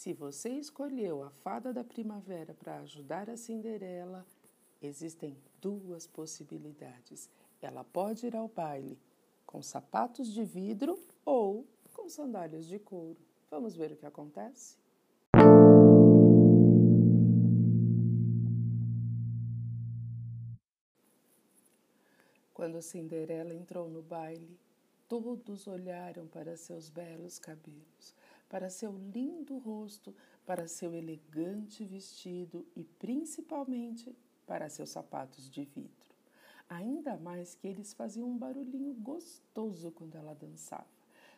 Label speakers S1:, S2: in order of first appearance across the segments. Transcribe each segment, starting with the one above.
S1: Se você escolheu a fada da primavera para ajudar a Cinderela, existem duas possibilidades. Ela pode ir ao baile com sapatos de vidro ou com sandálias de couro. Vamos ver o que acontece? Quando Cinderela entrou no baile, todos olharam para seus belos cabelos, para seu lindo rosto, para seu elegante vestido e principalmente para seus sapatos de vidro. Ainda mais que eles faziam um barulhinho gostoso quando ela dançava.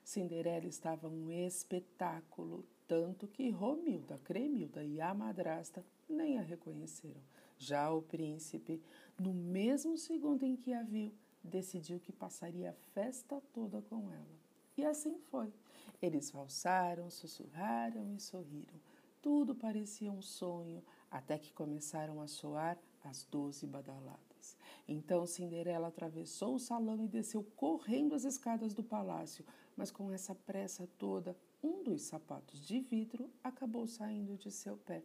S1: Cinderela estava um espetáculo, tanto que Romilda, Cremilda e a madrasta nem a reconheceram. Já o príncipe, no mesmo segundo em que a viu, decidiu que passaria a festa toda com ela. E assim foi. Eles valsaram, sussurraram e sorriram. Tudo parecia um sonho, até que começaram a soar as doze badaladas. Então Cinderela atravessou o salão e desceu correndo as escadas do palácio, mas com essa pressa toda, um dos sapatos de vidro acabou saindo de seu pé.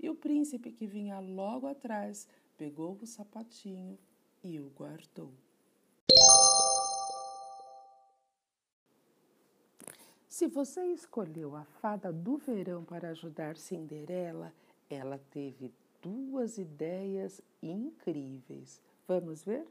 S1: E o príncipe que vinha logo atrás pegou o sapatinho e o guardou. Se você escolheu a fada do verão para ajudar Cinderela, ela teve duas ideias incríveis. Vamos ver?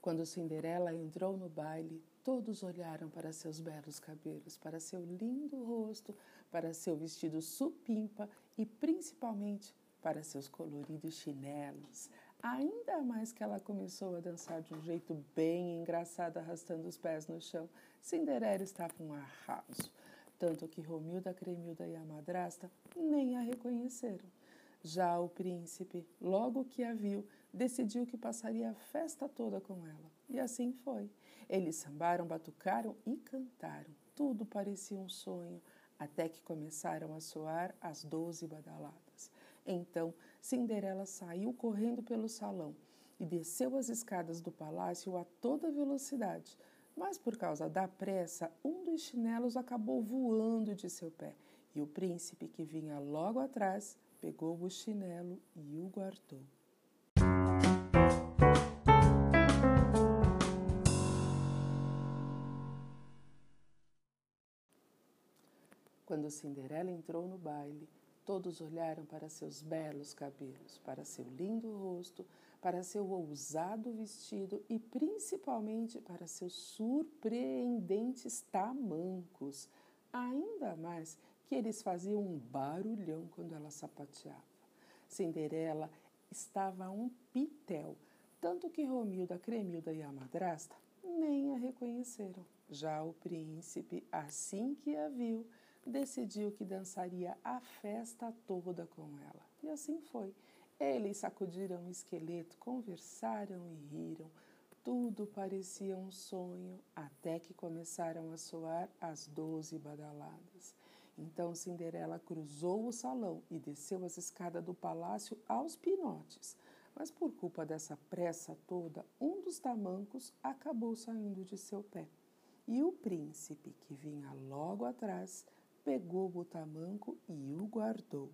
S1: Quando Cinderela entrou no baile, todos olharam para seus belos cabelos, para seu lindo rosto, para seu vestido supimpa e principalmente para seus coloridos chinelos. Ainda mais que ela começou a dançar de um jeito bem engraçado, arrastando os pés no chão. Cinderela estava um arraso, tanto que Romilda, Cremilda e a madrasta nem a reconheceram. Já o príncipe, logo que a viu, decidiu que passaria a festa toda com ela. E assim foi. Eles sambaram, batucaram e cantaram. Tudo parecia um sonho, até que começaram a soar as doze badaladas. Então, Cinderela saiu correndo pelo salão e desceu as escadas do palácio a toda velocidade. Mas por causa da pressa, um dos chinelos acabou voando de seu pé e o príncipe, que vinha logo atrás, pegou o chinelo e o guardou. Quando Cinderela entrou no baile, todos olharam para seus belos cabelos, para seu lindo rosto, para seu ousado vestido e principalmente para seus surpreendentes tamancos, ainda mais que eles faziam um barulhão quando ela sapateava. Cinderela estava um pitel, tanto que Romilda, Cremilda e a madrasta nem a reconheceram. Já o príncipe, assim que a viu, decidiu que dançaria a festa toda com ela. E assim foi. Eles sacudiram o esqueleto, conversaram e riram. Tudo parecia um sonho, até que começaram a soar as doze badaladas. Então Cinderela cruzou o salão e desceu as escadas do palácio aos pinotes. Mas por culpa dessa pressa toda, um dos tamancos acabou saindo de seu pé. E o príncipe, que vinha logo atrás, pegou o tamanco e o guardou.